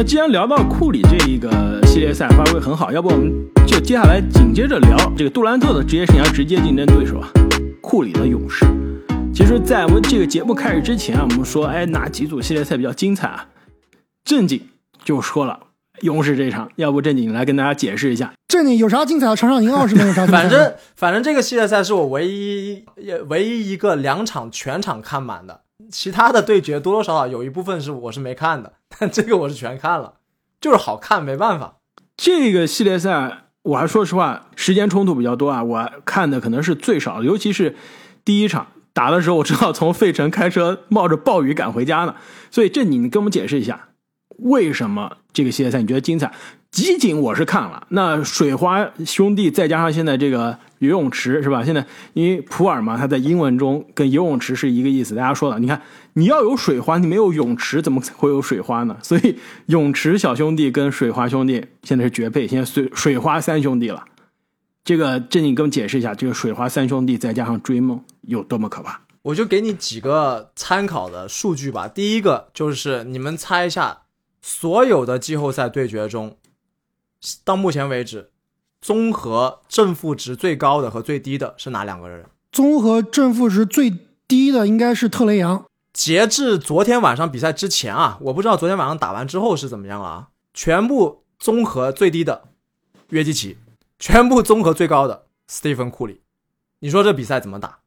那既然聊到库里这一个系列赛发挥很好，要不我们就接下来紧接着聊这个杜兰特的职业生涯直接竞争对手啊，库里的勇士。其实，在我们这个节目开始之前啊，我们说，哎，哪几组系列赛比较精彩啊？正经就说了，勇士这场，要不正经来跟大家解释一下。正经有啥精彩的？场上赢二十没有啥精彩。反正反正这个系列赛是我唯一也唯一一个两场全场看满的，其他的对决多多少少有一部分是我是没看的，但这个我是全看了，就是好看，没办法。这个系列赛，我还说实话，时间冲突比较多啊，我看的可能是最少的，尤其是第一场打的时候，我知道从费城开车冒着暴雨赶回家呢。所以正经，你跟我们解释一下，为什么这个系列赛你觉得精彩？集锦我是看了，那水花兄弟再加上现在这个游泳池是吧？现在因为普洱嘛，它在英文中跟游泳池是一个意思。大家说了，你看你要有水花，你没有泳池，怎么会有水花呢？所以泳池小兄弟跟水花兄弟现在是绝配，现在水水花三兄弟了。这个正经跟我解释一下，这个水花三兄弟再加上追梦有多么可怕？我就给你几个参考的数据吧。第一个就是你们猜一下，所有的季后赛对决中。到目前为止，综合正负值最高的和最低的是哪两个人？综合正负值最低的应该是特雷杨。截至昨天晚上比赛之前啊，我不知道昨天晚上打完之后是怎么样了啊。全部综合最低的约基奇，全部综合最高的斯蒂芬库里。你说这比赛怎么打？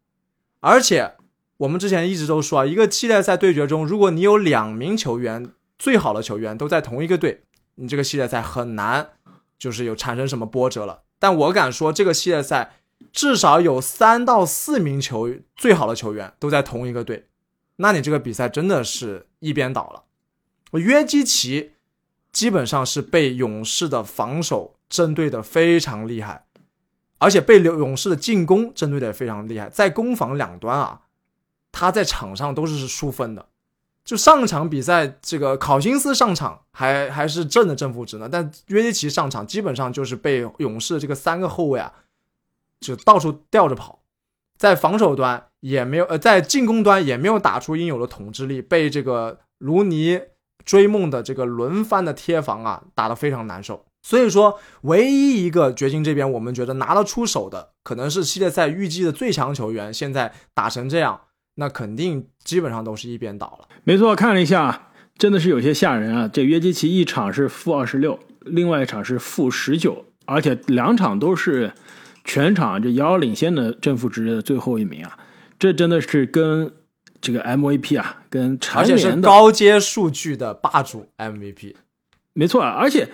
而且我们之前一直都说啊，一个系列赛对决中，如果你有两名球员最好的球员都在同一个队，你这个系列赛很难。就是有产生什么波折了，但我敢说，这个系列赛至少有三到四名球最好的球员都在同一个队，那你这个比赛真的是一边倒了。约基奇基本上是被勇士的防守针对的非常厉害，而且被勇士的进攻针对的也非常厉害，在攻防两端啊，他在场上都是输分的。就上场比赛，这个考辛斯上场还还是正的正负值呢，但约基奇上场基本上就是被勇士这个三个后卫啊，就到处吊着跑，在防守端也没有，呃，在进攻端也没有打出应有的统治力，被这个卢尼追梦的这个轮番的贴防啊，打得非常难受。所以说，唯一一个掘金这边我们觉得拿得出手的，可能是系列赛预计的最强球员，现在打成这样。那肯定基本上都是一边倒了。没错，看了一下，真的是有些吓人啊！这约基奇一场是负二十六，另外一场是负十九，而且两场都是全场这遥遥领先的正负值的最后一名啊！这真的是跟这个 MVP 啊，跟而且是高阶数据的霸主 MVP。没错，而且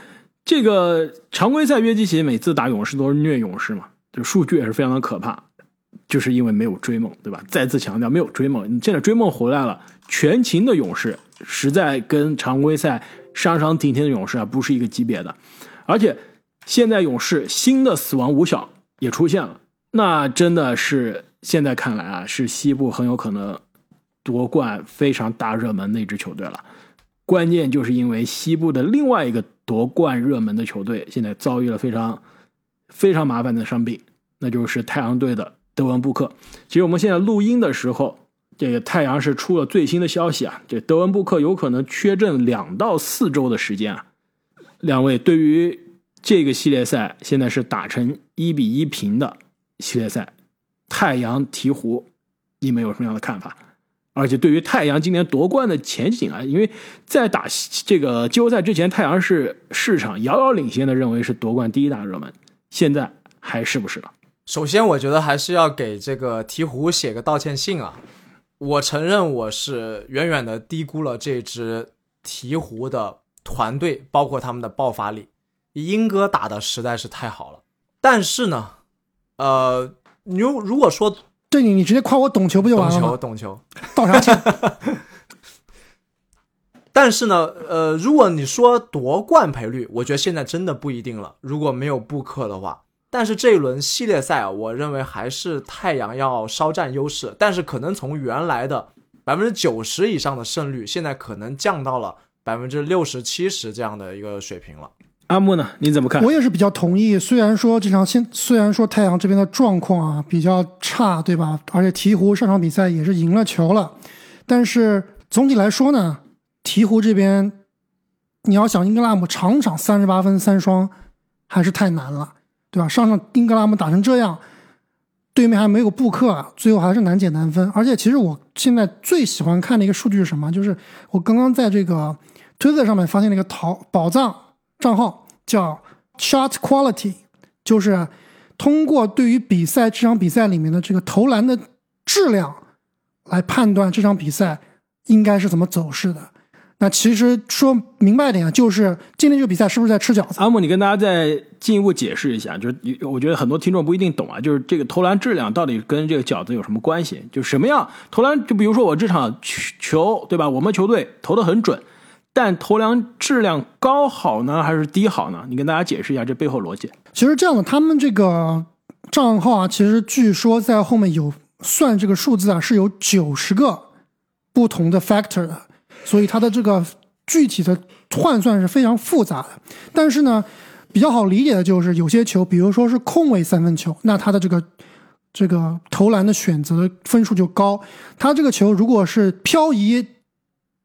这个常规赛约基奇每次打勇士都是虐勇士嘛，这数据也是非常的可怕。就是因为没有追梦，对吧？再次强调，没有追梦。你现在追梦回来了，全勤的勇士实在跟常规赛伤伤停停的勇士啊不是一个级别的。而且现在勇士新的死亡五小也出现了，那真的是现在看来啊，是西部很有可能夺冠非常大热门的一支球队了。关键就是因为西部的另外一个夺冠热门的球队现在遭遇了非常非常麻烦的伤病，那就是太阳队的。德文布克，其实我们现在录音的时候，这个太阳是出了最新的消息啊，这德文布克有可能缺阵两到四周的时间啊。两位对于这个系列赛现在是打成一比一平的系列赛，太阳鹈鹕，你们有什么样的看法？而且对于太阳今年夺冠的前景啊，因为在打这个季后赛之前，太阳是市场遥遥领先的，认为是夺冠第一大热门，现在还是不是了？首先，我觉得还是要给这个鹈鹕写个道歉信啊！我承认我是远远的低估了这支鹈鹕的团队，包括他们的爆发力。英哥打的实在是太好了，但是呢，呃，如如果说对你，你直接夸我懂球不就完了吗？懂球，懂球，道啥歉？但是呢，呃，如果你说夺冠赔率，我觉得现在真的不一定了。如果没有布克的话。但是这一轮系列赛啊，我认为还是太阳要稍占优势，但是可能从原来的百分之九十以上的胜率，现在可能降到了百分之六十七十这样的一个水平了。阿木呢？你怎么看？我也是比较同意。虽然说这场现，虽然说太阳这边的状况啊比较差，对吧？而且鹈鹕上场比赛也是赢了球了，但是总体来说呢，鹈鹕这边你要想英格拉姆场场三十八分三双，还是太难了，对吧？上上英格拉姆打成这样，对面还没有布克，最后还是难解难分。而且，其实我现在最喜欢看的一个数据是什么？就是我刚刚在这个推特上面发现了一个淘宝藏账号，叫 Shot Quality，就是通过对于比赛这场比赛里面的这个投篮的质量来判断这场比赛应该是怎么走势的。那其实说明白点，就是今天这个比赛是不是在吃饺子？阿木，你跟大家再进一步解释一下，就是我觉得很多听众不一定懂啊，就是这个投篮质量到底跟这个饺子有什么关系？就什么样投篮？就比如说我这场球，对吧？我们球队投的很准，但投篮质量高好呢，还是低好呢？你跟大家解释一下这背后逻辑。其实这样的，他们这个账号啊，其实据说在后面有算这个数字啊，是有九十个不同的 factor 的。所以它的这个具体的换算是非常复杂的，但是呢，比较好理解的就是有些球，比如说是空位三分球，那它的这个这个投篮的选择分数就高。它这个球如果是漂移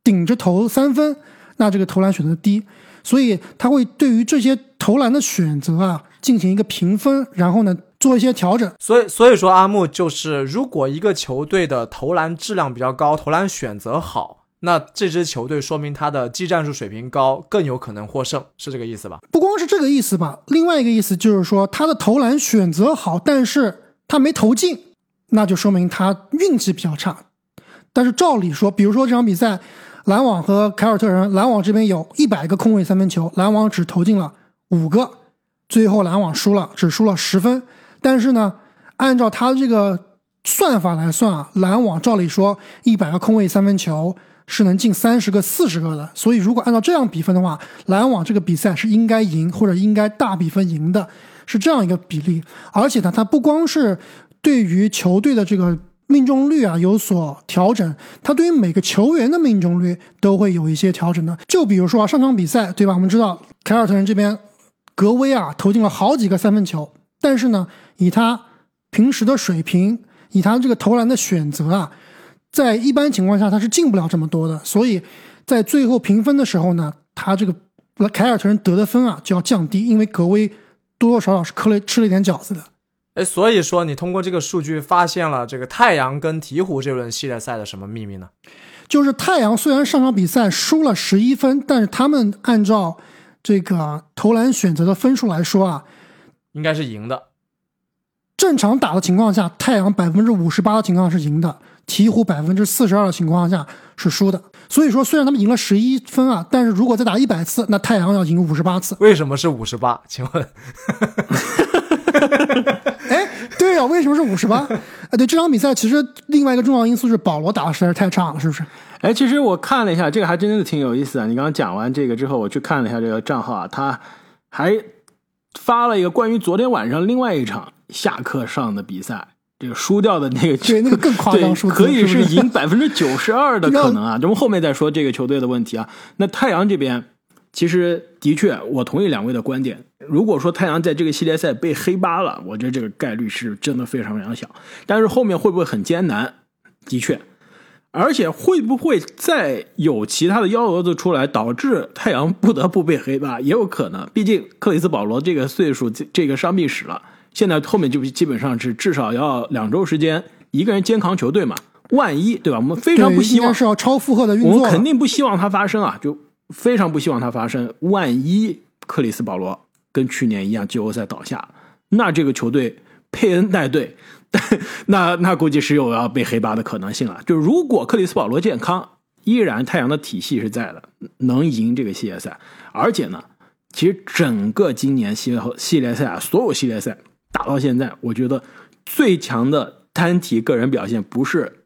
顶着投三分，那这个投篮选择低。所以它会对于这些投篮的选择啊进行一个评分，然后呢做一些调整。所以所以说阿木就是，如果一个球队的投篮质量比较高，投篮选择好。那这支球队说明他的技战术水平高，更有可能获胜，是这个意思吧？不光是这个意思吧，另外一个意思就是说他的投篮选择好，但是他没投进，那就说明他运气比较差。但是照理说，比如说这场比赛，篮网和凯尔特人，篮网这边有一百个空位三分球，篮网只投进了五个，最后篮网输了，只输了十分。但是呢，按照他这个算法来算啊，篮网照理说一百个空位三分球。是能进三十个、四十个的，所以如果按照这样比分的话，篮网这个比赛是应该赢或者应该大比分赢的，是这样一个比例。而且呢，它不光是对于球队的这个命中率啊有所调整，它对于每个球员的命中率都会有一些调整的。就比如说啊，上场比赛对吧？我们知道凯尔特人这边格威啊投进了好几个三分球，但是呢，以他平时的水平，以他这个投篮的选择啊。在一般情况下，他是进不了这么多的，所以在最后评分的时候呢，他这个凯尔特人得的分啊就要降低，因为格威多多少少是磕了吃了一点饺子的。哎，所以说你通过这个数据发现了这个太阳跟鹈鹕这轮系列赛的什么秘密呢？就是太阳虽然上场比赛输了十一分，但是他们按照这个投篮选择的分数来说啊，应该是赢的。正常打的情况下，太阳百分之五十八的情况是赢的。鹈鹕百分之四十二的情况下是输的，所以说虽然他们赢了十一分啊，但是如果再打一百次，那太阳要赢五十八次。为什么是五十八？请问？哎，对啊，为什么是五十八？啊，对，这场比赛其实另外一个重要因素是保罗打的实在是太差了，是不是？哎，其实我看了一下，这个还真的挺有意思的。你刚刚讲完这个之后，我去看了一下这个账号啊，他还发了一个关于昨天晚上另外一场下课上的比赛。这个输掉的那个，对那个更夸张，可以是赢百分之九十二的 可能啊！咱们后面再说这个球队的问题啊。那太阳这边，其实的确，我同意两位的观点。如果说太阳在这个系列赛被黑八了，我觉得这个概率是真的非常非常小。但是后面会不会很艰难？的确，而且会不会再有其他的幺蛾子出来，导致太阳不得不被黑八，也有可能。毕竟克里斯保罗这个岁数，这这个伤病史了。现在后面就基本上是至少要两周时间，一个人肩扛球队嘛。万一对吧？我们非常不希望是要超负荷的运作，我们肯定不希望它发生啊，就非常不希望它发生。万一克里斯保罗跟去年一样季后赛倒下，那这个球队佩恩带队，那那估计是有要被黑八的可能性了。就如果克里斯保罗健康，依然太阳的体系是在的，能赢这个系列赛。而且呢，其实整个今年系列系列赛啊，所有系列赛。打到现在，我觉得最强的单体个人表现不是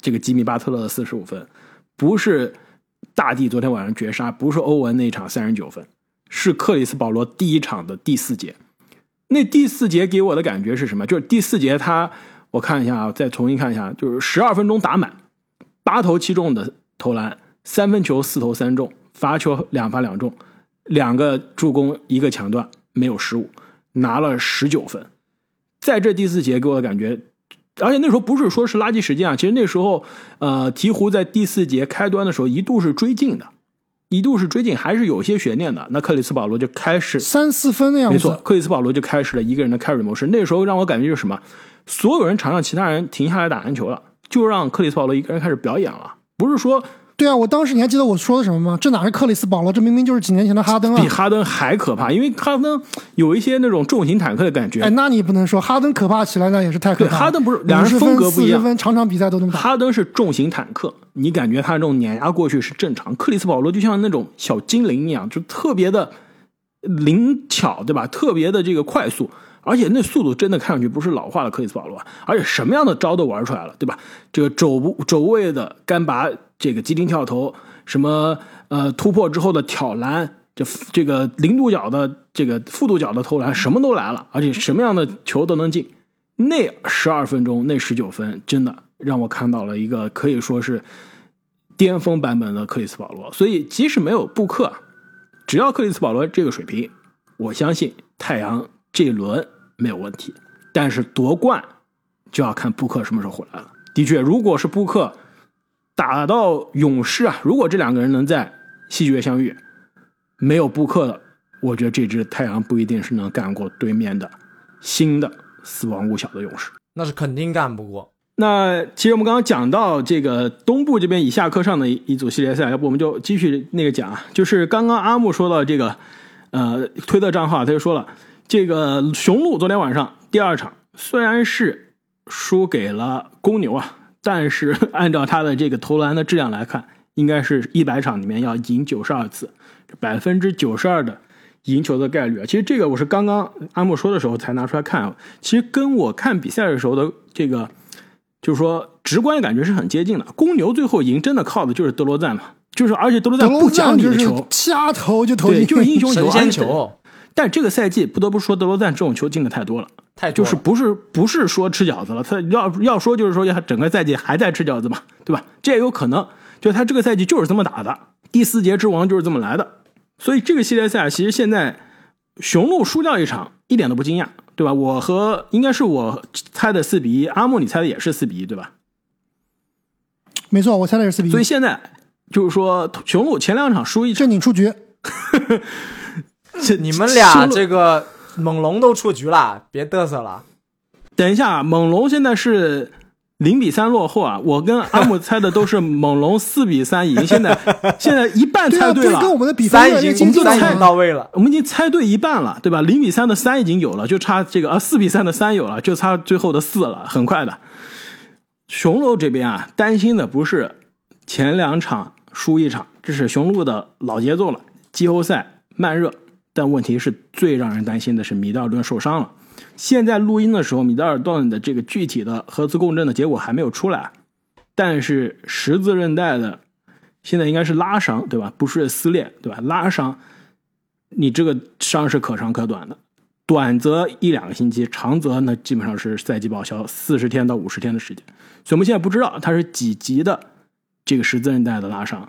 这个吉米巴特勒的四十五分，不是大帝昨天晚上绝杀，不是欧文那场三十九分，是克里斯保罗第一场的第四节。那第四节给我的感觉是什么？就是第四节他，我看一下啊，再重新看一下，就是十二分钟打满，八投七中的投篮，三分球四投三中，罚球两罚两中，两个助攻一个抢断，没有失误。拿了十九分，在这第四节给我的感觉，而且那时候不是说是垃圾时间啊，其实那时候，呃，鹈鹕在第四节开端的时候一度是追进的，一度是追进，还是有些悬念的。那克里斯保罗就开始，三四分的样子。没错，克里斯保罗就开始了一个人的 carry 模式。那时候让我感觉就是什么，所有人场上其他人停下来打篮球了，就让克里斯保罗一个人开始表演了。不是说对啊，我当时你还记得我说的什么吗？这哪是克里斯保罗，这明明就是几年前的哈登啊！比哈登还可怕，因为哈登有一些那种重型坦克的感觉。哎，那你不能说哈登可怕起来，那也是太可怕。哈登不是两人风格不一样，场场比赛都能打。哈登是重型坦克，你感觉他这种碾压过去是正常。克里斯保罗就像那种小精灵一样，就特别的灵巧，对吧？特别的这个快速。而且那速度真的看上去不是老化的克里斯保罗，而且什么样的招都玩出来了，对吧？这个肘部肘位的干拔，这个急停跳投，什么呃突破之后的挑篮，这这个零度角的这个负度角的投篮，什么都来了，而且什么样的球都能进。那十二分钟，那十九分，真的让我看到了一个可以说是巅峰版本的克里斯保罗。所以即使没有布克，只要克里斯保罗这个水平，我相信太阳这一轮。没有问题，但是夺冠就要看布克什么时候回来了。的确，如果是布克打到勇士啊，如果这两个人能在西决相遇，没有布克的，我觉得这支太阳不一定是能干过对面的新的死亡五小的勇士，那是肯定干不过。那其实我们刚刚讲到这个东部这边以下课上的一组系列赛，要不我们就继续那个讲啊，就是刚刚阿木说到这个呃推特账号，他就说了。这个雄鹿昨天晚上第二场虽然是输给了公牛啊，但是 按照他的这个投篮的质量来看，应该是一百场里面要赢九十二次，百分之九十二的赢球的概率啊。其实这个我是刚刚阿木说的时候才拿出来看，其实跟我看比赛的时候的这个就是说直观的感觉是很接近的。公牛最后赢真的靠的就是德罗赞嘛，就是而且德罗赞不讲理的球，瞎投就投进，就是英雄球、神仙球。但这个赛季不得不说，德罗赞这种球进的太多了，太就是不是不是说吃饺子了，他要要说就是说要整个赛季还在吃饺子嘛，对吧？这也有可能，就他这个赛季就是这么打的，第四节之王就是这么来的。所以这个系列赛其实现在雄鹿输掉一场一点都不惊讶，对吧？我和应该是我猜的四比一，阿木你猜的也是四比一，对吧？没错，我猜的是四比一。所以现在就是说雄鹿前两场输一场，正经出局。这 你们俩这个猛龙都出局了，别嘚瑟了。等一下，猛龙现在是零比三落后啊！我跟阿木猜的都是猛龙四比三赢，现在 现在一半猜对了，跟我们的比分已经我们猜到位了，我们已经猜对一半了，对吧？零比三的三已经有了，就差这个啊，四比三的三有了，就差最后的四了，很快的。雄鹿这边啊，担心的不是前两场输一场，这是雄鹿的老节奏了，季后赛慢热。但问题是最让人担心的是米德尔顿受伤了。现在录音的时候，米德尔顿的这个具体的核磁共振的结果还没有出来，但是十字韧带的现在应该是拉伤，对吧？不是撕裂，对吧？拉伤，你这个伤是可长可短的，短则一两个星期，长则那基本上是赛季报销，四十天到五十天的时间。所以我们现在不知道他是几级的这个十字韧带的拉伤。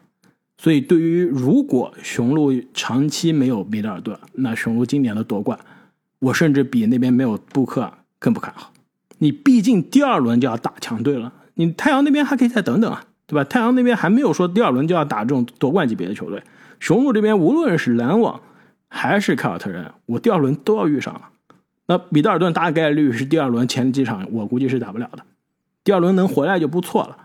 所以，对于如果雄鹿长期没有米德尔顿，那雄鹿今年的夺冠，我甚至比那边没有布克更不看好。你毕竟第二轮就要打强队了，你太阳那边还可以再等等啊，对吧？太阳那边还没有说第二轮就要打这种夺冠级别的球队。雄鹿这边无论是篮网还是凯尔特人，我第二轮都要遇上了。那米德尔顿大概率是第二轮前几场，我估计是打不了的。第二轮能回来就不错了。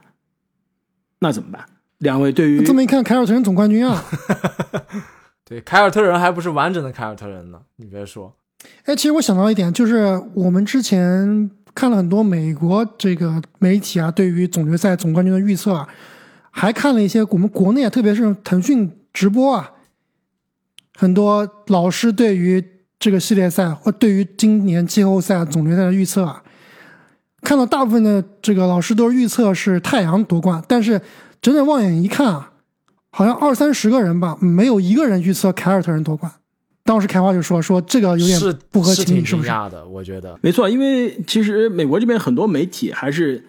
那怎么办？两位对于这么一看，凯尔特人总冠军啊！对，凯尔特人还不是完整的凯尔特人呢，你别说。哎，其实我想到一点，就是我们之前看了很多美国这个媒体啊，对于总决赛总冠军的预测啊，还看了一些我们国内，特别是腾讯直播啊，很多老师对于这个系列赛或对于今年季后赛总决赛的预测啊，看到大部分的这个老师都是预测是太阳夺冠，但是。睁着望眼一看啊，好像二三十个人吧，没有一个人预测凯尔特人夺冠。当时开花就说说这个有点不合情理，是不是？的，我觉得没错，因为其实美国这边很多媒体还是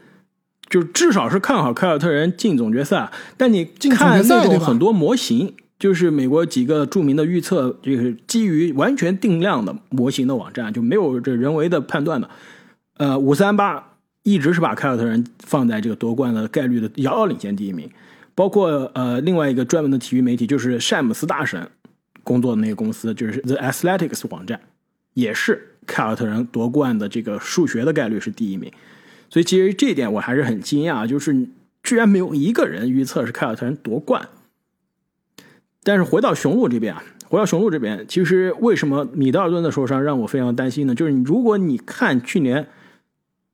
就至少是看好凯尔特人进总决赛。但你看那种很多模型，就是美国几个著名的预测，就是基于完全定量的模型的网站，就没有这人为的判断的。呃，五三八。一直是把凯尔特人放在这个夺冠的概率的遥遥领先第一名，包括呃另外一个专门的体育媒体，就是詹姆斯大神工作的那个公司，就是 The Athletics 网站，也是凯尔特人夺冠的这个数学的概率是第一名。所以其实这一点我还是很惊讶，就是居然没有一个人预测是凯尔特人夺冠。但是回到雄鹿这边啊，回到雄鹿这边，其实为什么米德尔顿的受伤让我非常担心呢？就是如果你看去年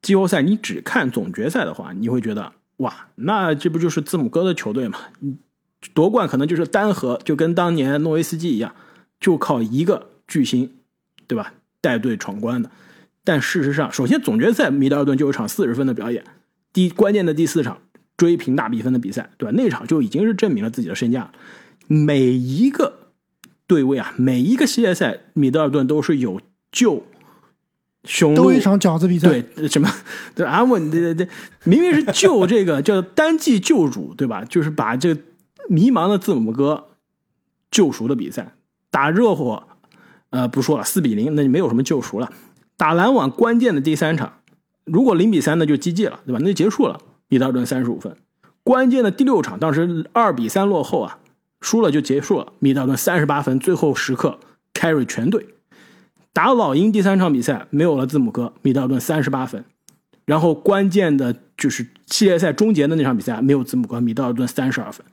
季后赛，你只看总决赛的话，你会觉得哇，那这不就是字母哥的球队吗？夺冠可能就是单核，就跟当年诺维斯基一样，就靠一个巨星，对吧？带队闯关的。但事实上，首先总决赛米德尔顿就有场四十分的表演，第关键的第四场追平大比分的比赛，对吧？那场就已经是证明了自己的身价。每一个对位啊，每一个系列赛，米德尔顿都是有救雄鹿都一场饺子比赛，对什么？对安稳，对对对，明明是救这个 叫单季救主，对吧？就是把这个迷茫的字母哥救赎的比赛，打热火，呃，不说了，四比零，那就没有什么救赎了。打篮网关键的第三场，如果零比三，那就 GG 了，对吧？那就结束了。米德尔顿三十五分，关键的第六场，当时二比三落后啊，输了就结束了。米德尔顿三十八分，最后时刻 carry 全队。打老鹰第三场比赛没有了字母哥，米德尔顿三十八分。然后关键的就是系列赛终结的那场比赛没有字母哥，米德尔顿三十二分。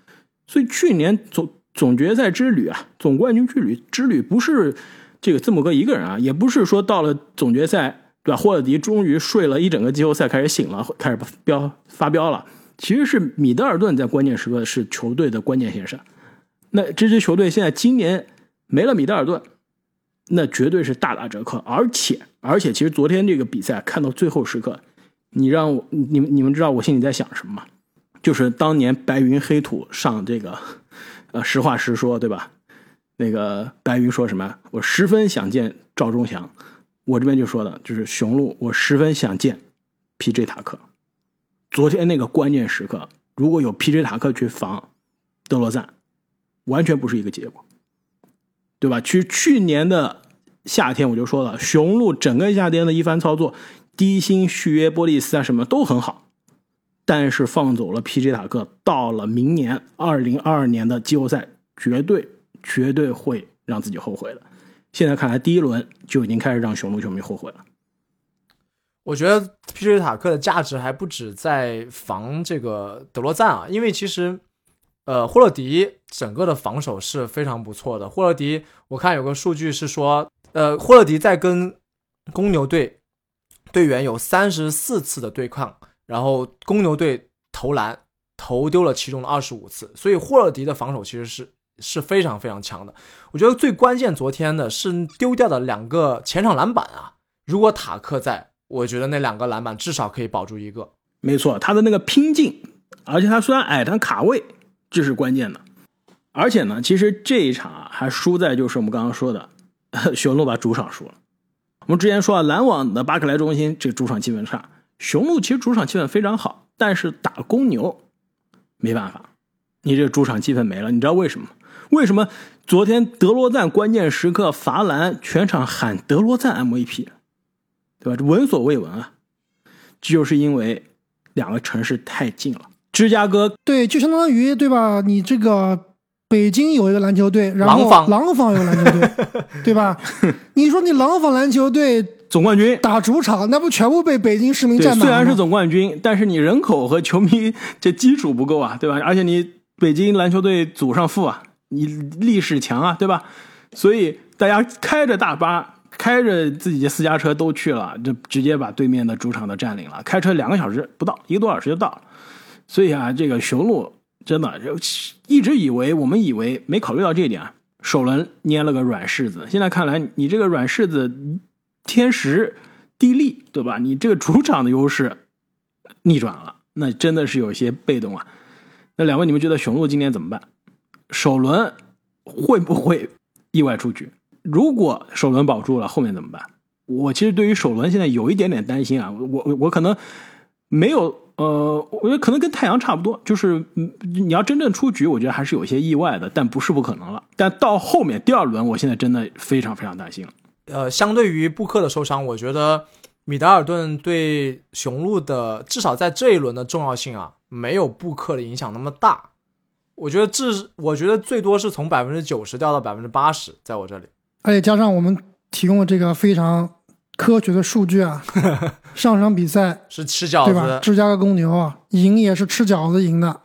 所以去年总总决赛之旅啊，总冠军之旅之旅不是。这个字母哥一个人啊，也不是说到了总决赛，对吧？霍勒迪终于睡了一整个季后赛，开始醒了，开始飙发飙了。其实是米德尔顿在关键时刻是球队的关键先生。那这支球队现在今年没了米德尔顿，那绝对是大打折扣。而且而且，其实昨天这个比赛看到最后时刻，你让我你们你们知道我心里在想什么吗？就是当年白云黑土上这个，呃，实话实说，对吧？那个白云说什么？我十分想见赵忠祥。我这边就说的，就是雄鹿，我十分想见 P.J. 塔克。昨天那个关键时刻，如果有 P.J. 塔克去防德罗赞，完全不是一个结果，对吧？去去年的夏天我就说了，雄鹿整个夏天的一番操作，低薪续约波利斯啊，什么都很好，但是放走了 P.J. 塔克，到了明年二零二二年的季后赛，绝对。绝对会让自己后悔的。现在看来，第一轮就已经开始让雄鹿球迷后悔了。我觉得 P.J. 塔克的价值还不止在防这个德罗赞啊，因为其实，呃，霍勒迪整个的防守是非常不错的。霍勒迪，我看有个数据是说，呃，霍勒迪在跟公牛队队员有三十四次的对抗，然后公牛队投篮投丢了其中的二十五次，所以霍勒迪的防守其实是。是非常非常强的，我觉得最关键昨天的是丢掉的两个前场篮板啊！如果塔克在，我觉得那两个篮板至少可以保住一个。没错，他的那个拼劲，而且他虽然矮，但卡位这是关键的。而且呢，其实这一场啊，还输在就是我们刚刚说的，雄鹿把主场输了。我们之前说啊，篮网的巴克莱中心这主场气氛差，雄鹿其实主场气氛非常好，但是打公牛没办法，你这主场气氛没了，你知道为什么？为什么昨天德罗赞关键时刻罚篮，全场喊德罗赞 MVP，对吧？这闻所未闻啊！这就是因为两个城市太近了。芝加哥对，就相当于对吧？你这个北京有一个篮球队，然后廊坊有篮球队，对吧？你说你廊坊篮球队总冠军打主场，那不全部被北京市民占满虽然是总冠军，但是你人口和球迷这基础不够啊，对吧？而且你北京篮球队祖上富啊。你历史强啊，对吧？所以大家开着大巴，开着自己的私家车都去了，就直接把对面的主场都占领了。开车两个小时不到，一个多小时就到了。所以啊，这个雄鹿真的就一直以为，我们以为没考虑到这一点啊。首轮捏了个软柿子，现在看来，你这个软柿子天时地利，对吧？你这个主场的优势逆转了，那真的是有些被动啊。那两位，你们觉得雄鹿今年怎么办？首轮会不会意外出局？如果首轮保住了，后面怎么办？我其实对于首轮现在有一点点担心啊。我我可能没有呃，我觉得可能跟太阳差不多，就是你要真正出局，我觉得还是有一些意外的，但不是不可能了。但到后面第二轮，我现在真的非常非常担心了。呃，相对于布克的受伤，我觉得米德尔顿对雄鹿的至少在这一轮的重要性啊，没有布克的影响那么大。我觉得至我觉得最多是从百分之九十掉到百分之八十，在我这里。而且加上我们提供的这个非常科学的数据啊，上场比赛是吃饺子对吧？芝加哥公牛啊，赢也是吃饺子赢的。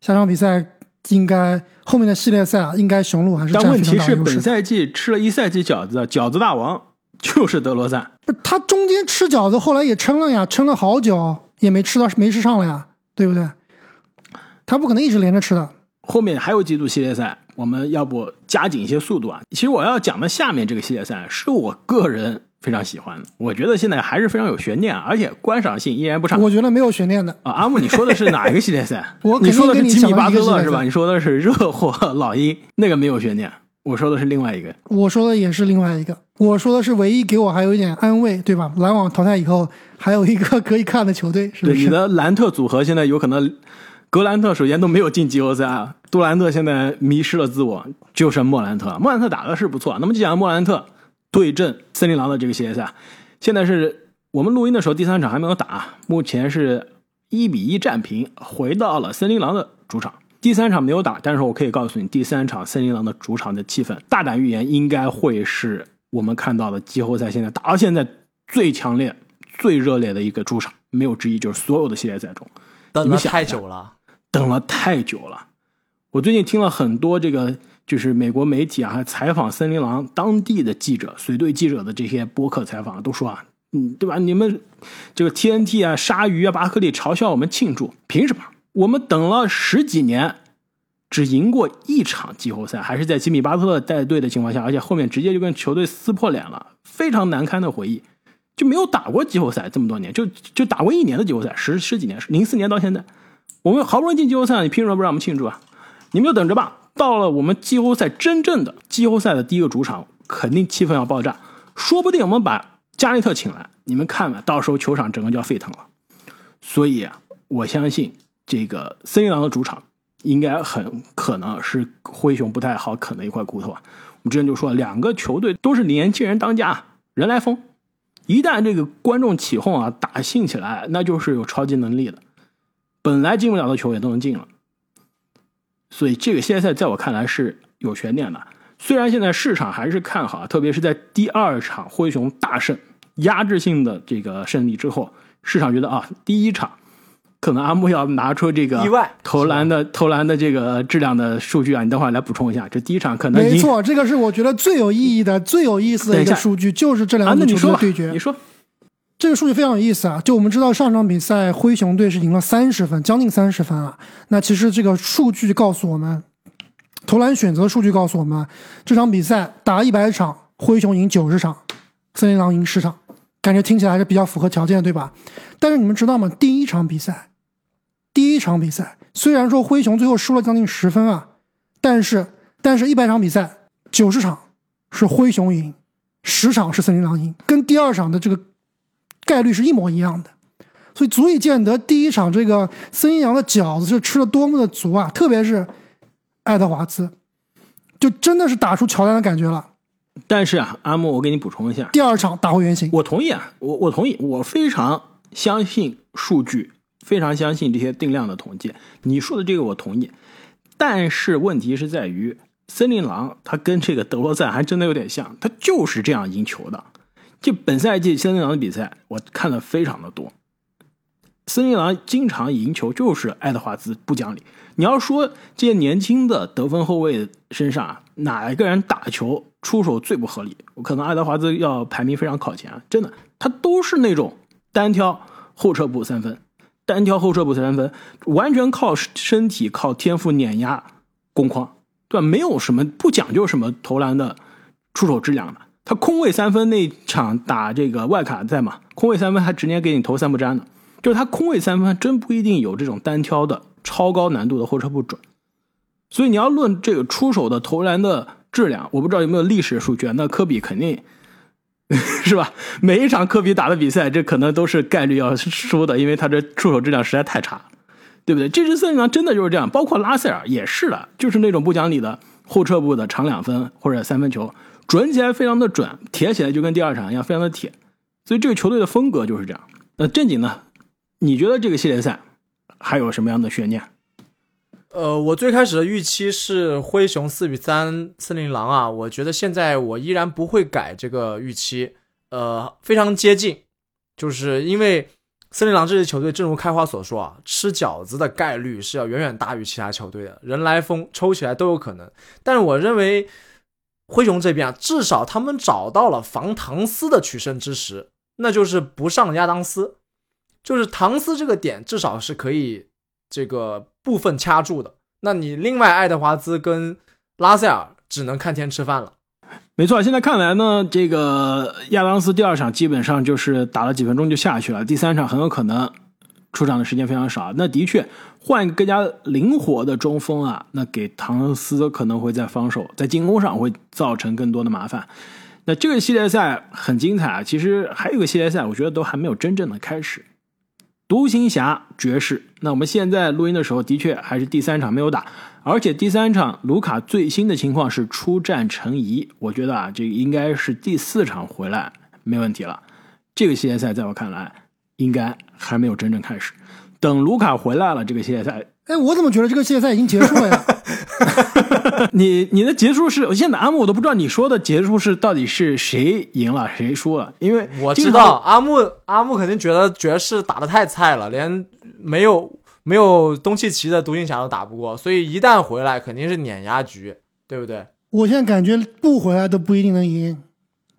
下场比赛应该后面的系列赛啊，应该雄鹿还是占但问题是。本赛季吃了一赛季饺子，饺子大王就是德罗赞。不他中间吃饺子，后来也撑了呀，撑了好久也没吃到没吃上了呀，对不对？他不可能一直连着吃的。后面还有几组系列赛，我们要不加紧一些速度啊？其实我要讲的下面这个系列赛是我个人非常喜欢的，我觉得现在还是非常有悬念，而且观赏性依然不差。我觉得没有悬念的。啊，阿木，你说的是哪一个系列 赛？你说的是吉米巴特勒是吧？你说的是热火老鹰，那个没有悬念。我说的是另外一个，我说的也是另外一个，我说的是唯一给我还有一点安慰，对吧？篮网淘汰以后，还有一个可以看的球队，是不是？对你的兰特组合现在有可能，格兰特首先都没有进季后赛啊，杜兰特现在迷失了自我，就剩莫兰特。莫兰特打的是不错，那么就讲莫兰特对阵森林狼的这个系列赛，现在是我们录音的时候第三场还没有打，目前是一比一战平，回到了森林狼的主场。第三场没有打，但是我可以告诉你，第三场森林狼的主场的气氛，大胆预言应该会是我们看到的季后赛现在打到现在最强烈、最热烈的一个主场，没有之一，就是所有的系列赛中。等了太久了。等了太久了。我最近听了很多这个，就是美国媒体啊，还采访森林狼当地的记者、随队记者的这些播客采访，都说啊，嗯，对吧？你们这个 TNT 啊、鲨鱼啊、巴克利嘲笑我们庆祝，凭什么？我们等了十几年，只赢过一场季后赛，还是在吉米巴特勒带队的情况下，而且后面直接就跟球队撕破脸了，非常难堪的回忆。就没有打过季后赛这么多年，就就打过一年的季后赛，十十几年，零四年到现在，我们好不容易进季后赛，你凭什么不让我们庆祝啊？你们就等着吧。到了我们季后赛真正的季后赛的第一个主场，肯定气氛要爆炸，说不定我们把加内特请来，你们看吧，到时候球场整个就要沸腾了。所以啊，我相信这个森林狼的主场应该很可能是灰熊不太好啃的一块骨头啊。我们之前就说，两个球队都是年轻人当家，人来疯。一旦这个观众起哄啊，打兴起来，那就是有超级能力的。本来进不了的球也都能进了，所以这个系列赛在我看来是有悬念的。虽然现在市场还是看好，特别是在第二场灰熊大胜、压制性的这个胜利之后，市场觉得啊，第一场可能阿木要拿出这个意外投篮的投篮的这个质量的数据啊，你等会儿来补充一下。这第一场可能没错，这个是我觉得最有意义的、最有意思的一个数据，就是这啊，两个球那你说吧队的对决。你说这个数据非常有意思啊！就我们知道上场比赛灰熊队是赢了三十分，将近三十分啊。那其实这个数据告诉我们，投篮选择数据告诉我们，这场比赛打一百场，灰熊赢九十场，森林狼赢十场，感觉听起来还是比较符合条件，对吧？但是你们知道吗？第一场比赛，第一场比赛虽然说灰熊最后输了将近十分啊，但是但是一百场比赛九十场是灰熊赢，十场是森林狼赢，跟第二场的这个概率是一模一样的，所以足以见得第一场这个森林狼的饺子是吃了多么的足啊！特别是爱德华兹，就真的是打出乔丹的感觉了。但是啊，阿木，我给你补充一下，第二场打回原形，我同意啊，我我同意，我非常相信数据，非常相信这些定量的统计。你说的这个我同意，但是问题是在于，森林狼他跟这个德罗赞还真的有点像，他就是这样赢球的。就本赛季森林狼的比赛，我看的非常的多。森林狼经常赢球就是爱德华兹不讲理。你要说这些年轻的得分后卫身上啊，哪一个人打球出手最不合理？我可能爱德华兹要排名非常靠前啊，真的，他都是那种单挑后撤步三分，单挑后撤步三分，完全靠身体、靠天赋碾压攻框，对吧？没有什么不讲究什么投篮的出手质量的。他空位三分那场打这个外卡在嘛，空位三分还直接给你投三不沾的，就是他空位三分真不一定有这种单挑的超高难度的后撤步准。所以你要论这个出手的投篮的质量，我不知道有没有历史数据，那科比肯定 是吧？每一场科比打的比赛，这可能都是概率要输的，因为他这出手质量实在太差，对不对？这支森林狼真的就是这样，包括拉塞尔也是的，就是那种不讲理的后撤步的长两分或者三分球，准起来非常的准，铁起来就跟第二场一样，非常的铁。所以这个球队的风格就是这样。那正经呢？你觉得这个系列赛还有什么样的悬念？呃，我最开始的预期是灰熊四比三森林狼啊，我觉得现在我依然不会改这个预期，呃，非常接近，就是因为森林狼这支球队，正如开花所说啊，吃饺子的概率是要远远大于其他球队的，人来疯抽起来都有可能。但是我认为灰熊这边啊，至少他们找到了防唐斯的取胜之时，那就是不上亚当斯，就是唐斯这个点至少是可以这个部分掐住的。那你另外爱德华兹跟拉塞尔只能看天吃饭了。没错，现在看来呢，这个亚当斯第二场基本上就是打了几分钟就下去了，第三场很有可能出场的时间非常少。那的确换一个更加灵活的中锋啊，那给唐斯可能会在防守、在进攻上会造成更多的麻烦。那这个系列赛很精彩啊，其实还有个系列赛，我觉得都还没有真正的开始。独行侠爵士，那我们现在录音的时候，的确还是第三场没有打，而且第三场卢卡最新的情况是出战成疑，我觉得啊，这个应该是第四场回来没问题了。这个系列赛在我看来，应该还没有真正开始。等卢卡回来了，这个系列赛，哎，我怎么觉得这个系列赛已经结束了呀？你你的结束是，现在阿木我都不知道你说的结束是到底是谁赢了谁输了，因为我知道阿木阿木肯定觉得爵士打的太菜了，连没有没有东契奇的独行侠都打不过，所以一旦回来肯定是碾压局，对不对？我现在感觉不回来都不一定能赢，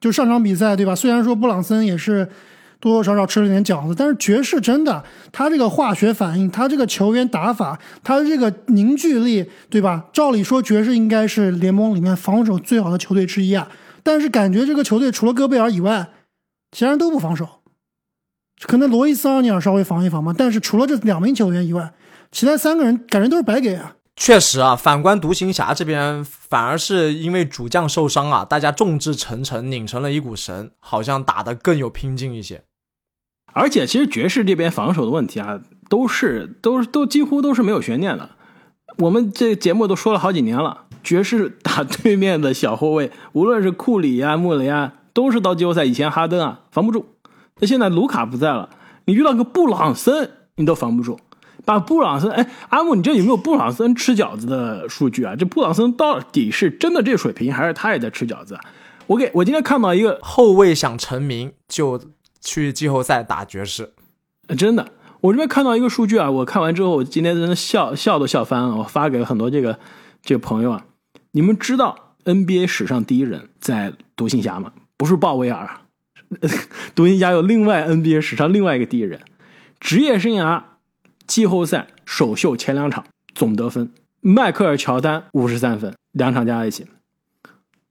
就上场比赛对吧？虽然说布朗森也是。多多少少吃了点饺子，但是爵士真的，他这个化学反应，他这个球员打法，他的这个凝聚力，对吧？照理说，爵士应该是联盟里面防守最好的球队之一啊。但是感觉这个球队除了戈贝尔以外，其他人都不防守。可能罗伊斯奥尼尔稍微防一防嘛，但是除了这两名球员以外，其他三个人感觉都是白给啊。确实啊，反观独行侠这边，反而是因为主将受伤啊，大家众志成城，拧成了一股绳，好像打得更有拼劲一些。而且，其实爵士这边防守的问题啊，都是都都几乎都是没有悬念的。我们这节目都说了好几年了，爵士打对面的小后卫，无论是库里啊、穆雷啊，都是到季后赛以前哈登啊防不住。那现在卢卡不在了，你遇到个布朗森，你都防不住。把布朗森，哎，阿木，你这有没有布朗森吃饺子的数据啊？这布朗森到底是真的这水平，还是他也在吃饺子？我给我今天看到一个后卫想成名，就去季后赛打爵士，真的。我这边看到一个数据啊，我看完之后，我今天真的笑笑都笑翻了。我发给了很多这个这个朋友啊，你们知道 NBA 史上第一人在独行侠吗？不是鲍威尔啊，独行侠有另外 NBA 史上另外一个第一人，职业生涯。季后赛首秀前两场总得分，迈克尔乔丹五十三分，两场加在一起；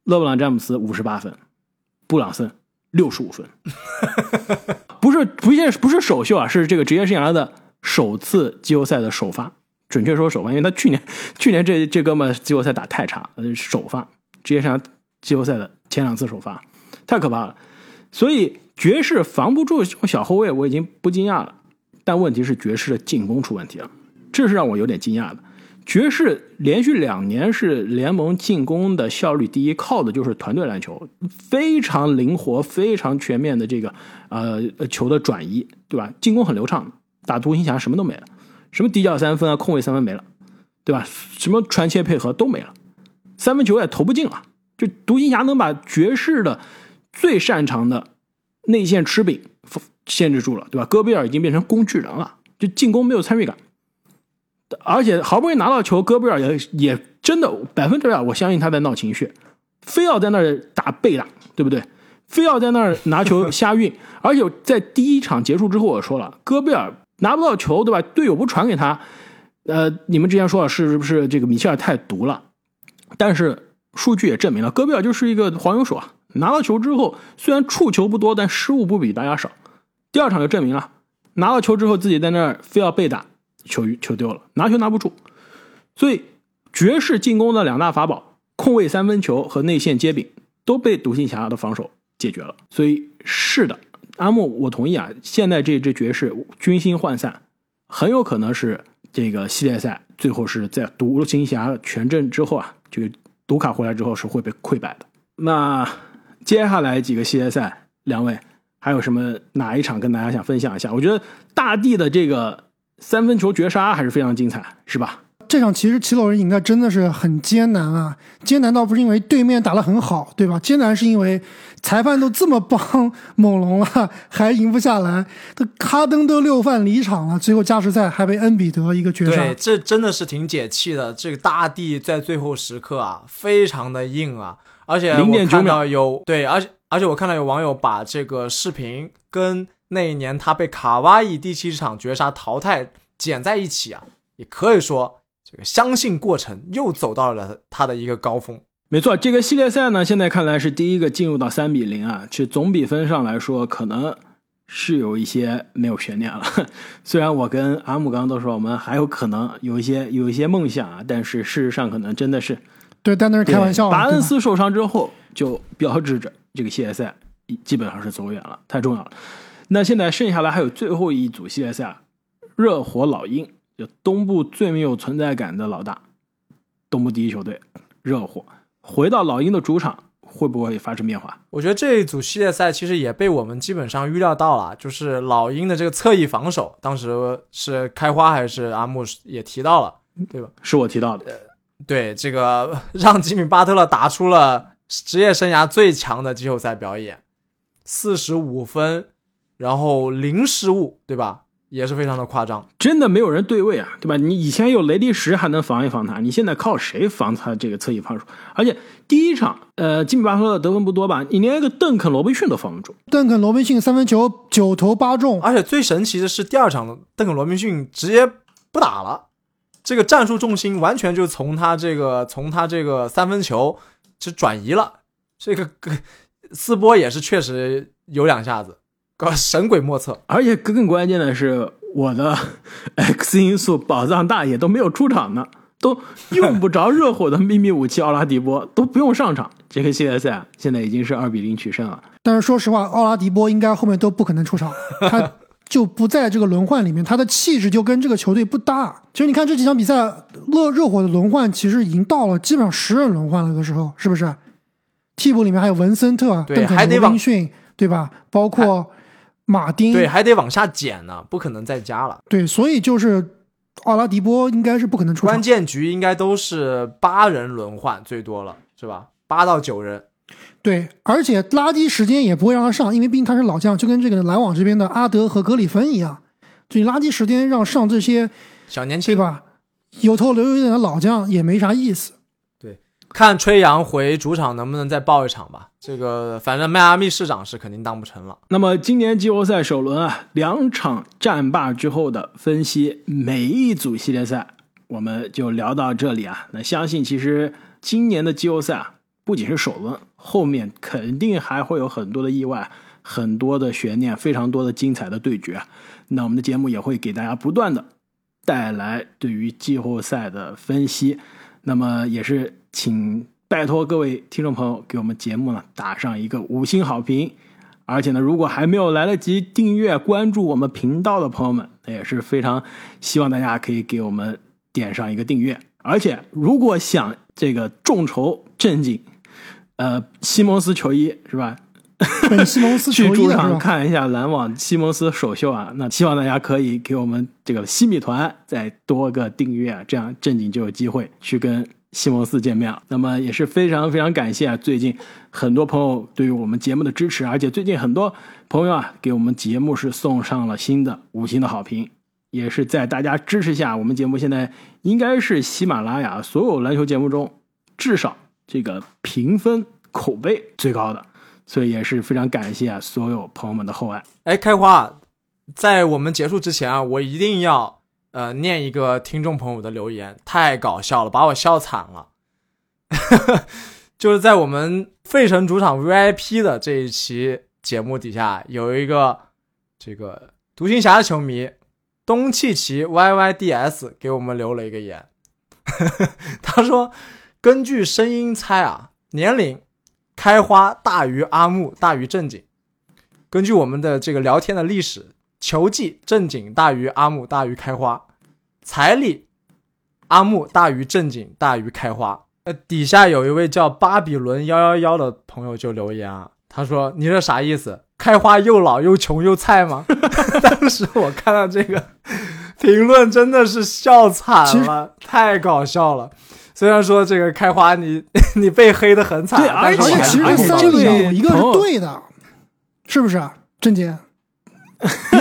勒布朗詹姆斯五十八分，布朗森六十五分。不是不是不是首秀啊，是这个职业生涯的首次季后赛的首发。准确说首发，因为他去年去年这这哥们季后赛打太差，首发职业生涯季后赛的前两次首发，太可怕了。所以爵士防不住小后卫，我已经不惊讶了。但问题是爵士的进攻出问题了，这是让我有点惊讶的。爵士连续两年是联盟进攻的效率第一，靠的就是团队篮球，非常灵活、非常全面的这个呃球的转移，对吧？进攻很流畅。打独行侠什么都没了，什么底角三分啊、空位三分没了，对吧？什么传切配合都没了，三分球也投不进了。就独行侠能把爵士的最擅长的内线吃饼。限制住了，对吧？戈贝尔已经变成工具人了，就进攻没有参与感，而且好不容易拿到球，戈贝尔也也真的百分之百，我相信他在闹情绪，非要在那儿打背打，对不对？非要在那儿拿球瞎运，而且在第一场结束之后，我说了，戈贝尔拿不到球，对吧？队友不传给他，呃，你们之前说了是不是这个米切尔太毒了？但是数据也证明了，戈贝尔就是一个黄油手啊，拿到球之后，虽然触球不多，但失误不比大家少。第二场就证明了，拿到球之后自己在那儿非要被打，球球丢了，拿球拿不住，所以爵士进攻的两大法宝——空位三分球和内线接柄，都被独行侠的防守解决了。所以是的，阿木，我同意啊。现在这支爵士军心涣散，很有可能是这个系列赛最后是在独行侠全阵之后啊，这个独卡回来之后是会被溃败的。那接下来几个系列赛，两位。还有什么哪一场跟大家想分享一下？我觉得大地的这个三分球绝杀还是非常精彩，是吧？这场其实齐鲁人赢的真的是很艰难啊！艰难倒不是因为对面打得很好，对吧？艰难是因为裁判都这么帮猛龙了，还赢不下来。这哈登都六犯离场了，最后加时赛还被恩比德一个绝杀对，。这真的是挺解气的。这个大地在最后时刻啊，非常的硬啊，而且我0.9看到有对，而且而且我看到有网友把这个视频跟那一年他被卡哇伊第七场绝杀淘汰剪在一起啊，也可以说这个相信过程又走到了他的一个高峰。没错，这个系列赛呢，现在看来是第一个进入到三比零啊。其实总比分上来说，可能是有一些没有悬念了。虽然我跟阿木刚刚都说我们还有可能有一些有一些梦想啊，但是事实上可能真的是对，但那是开玩笑对巴啊，对吧？恩斯受伤之后，就标志着这个系列赛基本上是走远了，太重要了。那现在剩下来还有最后一组系列赛，热火老鹰，就东部最没有存在感的老大，东部第一球队热火，回到老鹰的主场，会不会发生变化？我觉得这一组系列赛其实也被我们基本上预料到了，就是老鹰的这个侧翼防守，当时是开花还是阿木也提到了，对吧？是我提到的，对，这个 让吉米巴特勒打出了职业生涯最强的季后赛表演，四十五分，然后零失误，对吧？也是非常的夸张。真的没有人对位啊，对吧？你以前有雷迪什还能防一防他，你现在靠谁防他这个侧翼防守？而且第一场，呃，吉米巴特勒得分不多吧？你连一个邓肯罗宾逊都防不住。邓肯·罗宾逊三分球九投八中，而且最神奇的是，第二场邓肯罗宾逊直接不打了，这个战术重心完全就从他这个从他这个三分球就转移了。这个 斯波也是确实有两下子，搞神鬼莫测。而且更关键的是，我的 X 因素宝藏大爷都没有出场呢，都用不着热火的秘密武器奥拉迪波，都不用上场。这个系列赛啊，现在已经是二比零取胜了。但是说实话，奥拉迪波应该后面都不可能出场，他就不在这个轮换里面，他的气质就跟这个球队不搭。其实你看这几场比赛，热热火的轮换其实已经到了基本上十人轮换了，的时候是不是？替补里面还有文森特、对邓肯·还得往罗宾逊，对吧？包括马丁，对，还得往下减呢，不可能再加了。对所以就是奥拉迪波应该是不可能出。关键局应该都是八人轮换最多了，是吧？八到九人。对，而且垃圾时间也不会让他上，因为毕竟他是老将，就跟这个篮网这边的阿德和格里芬一样，就你垃圾时间让上这些，小年轻，对吧？有头有脸的老将也没啥意思。对看吹杨回主场能不能再爆一场吧。这个反正迈阿密市长是肯定当不成了。那么今年季后赛首轮啊，两场战罢之后的分析，每一组系列赛我们就聊到这里啊。那相信其实今年的季后赛啊，不仅是首轮，后面肯定还会有很多的意外，很多的悬念，非常多的精彩的对决。那我们的节目也会给大家不断的带来对于季后赛的分析。那么也是请拜托各位听众朋友给我们节目呢打上一个五星好评，而且呢，如果还没有来得及订阅关注我们频道的朋友们，那也是非常希望大家可以给我们点上一个订阅。而且如果想这个众筹正经，呃，西蒙斯球衣是吧？本西蒙斯球衣的 是吧？看一下篮网西蒙斯首秀啊！那希望大家可以给我们这个西米团再多个订阅，啊这样正经就有机会去跟西蒙斯见面了。那么也是非常非常感谢啊，最近很多朋友对于我们节目的支持，而且最近很多朋友啊给我们节目是送上了新的五星的好评，也是在大家支持下，我们节目现在应该是喜马拉雅所有篮球节目中至少这个评分口碑最高的。所以也是非常感谢啊所有朋友们的厚爱。哎，开花，在我们结束之前啊，我一定要呃念一个听众朋友的留言，太搞笑了，把我笑惨了。就是在我们费城主场 VIP 的这一期节目底下，有一个这个独行侠的球迷东契奇 YYDS 给我们留了一个言，他说根据声音猜啊，年龄开花大于阿木大于正经。根据我们的这个聊天的历史，球技正经大于阿木大于开花，财力阿木大于正经大于开花。呃，底下有一位叫巴比伦幺幺幺的朋友就留言啊，他说：“你这啥意思？开花又老又穷又菜吗？” 当时我看到这个评论真的是笑惨了，太搞笑了。虽然说这个开花你 你被黑的很惨，对而且其实三个有一个是对的，是不是啊？郑杰，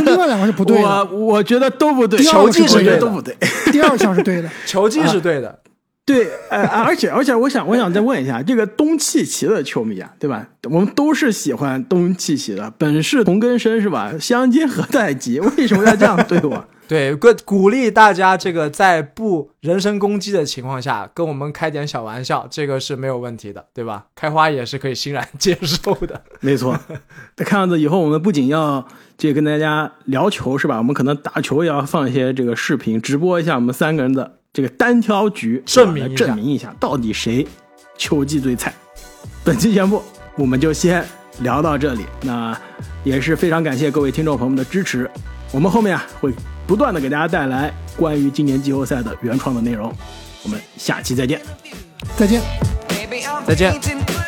另外两个是不对 我的，我觉得都不对，第二个是我觉对的得都不对。第二项是对的。球技是对的，对，呃，而且而且，我想我想再问一下，这个东契奇的球迷啊，对吧？我们都是喜欢东契奇的，本是同根生是吧？相煎何太急？为什么要这样对我？对，鼓鼓励大家这个在不人身攻击的情况下，跟我们开点小玩笑，这个是没有问题的，对吧？开花也是可以欣然接受的。没错，看样子以后我们不仅要这个跟大家聊球是吧？我们可能打球也要放一些这个视频，直播一下我们三个人的这个单挑局，证明一下来证明一下到底谁球技最菜。本期节目我们就先聊到这里，那也是非常感谢各位听众朋友们的支持。我们后面啊会不断的给大家带来关于今年季后赛的原创的内容，我们下期再见。再见。再见。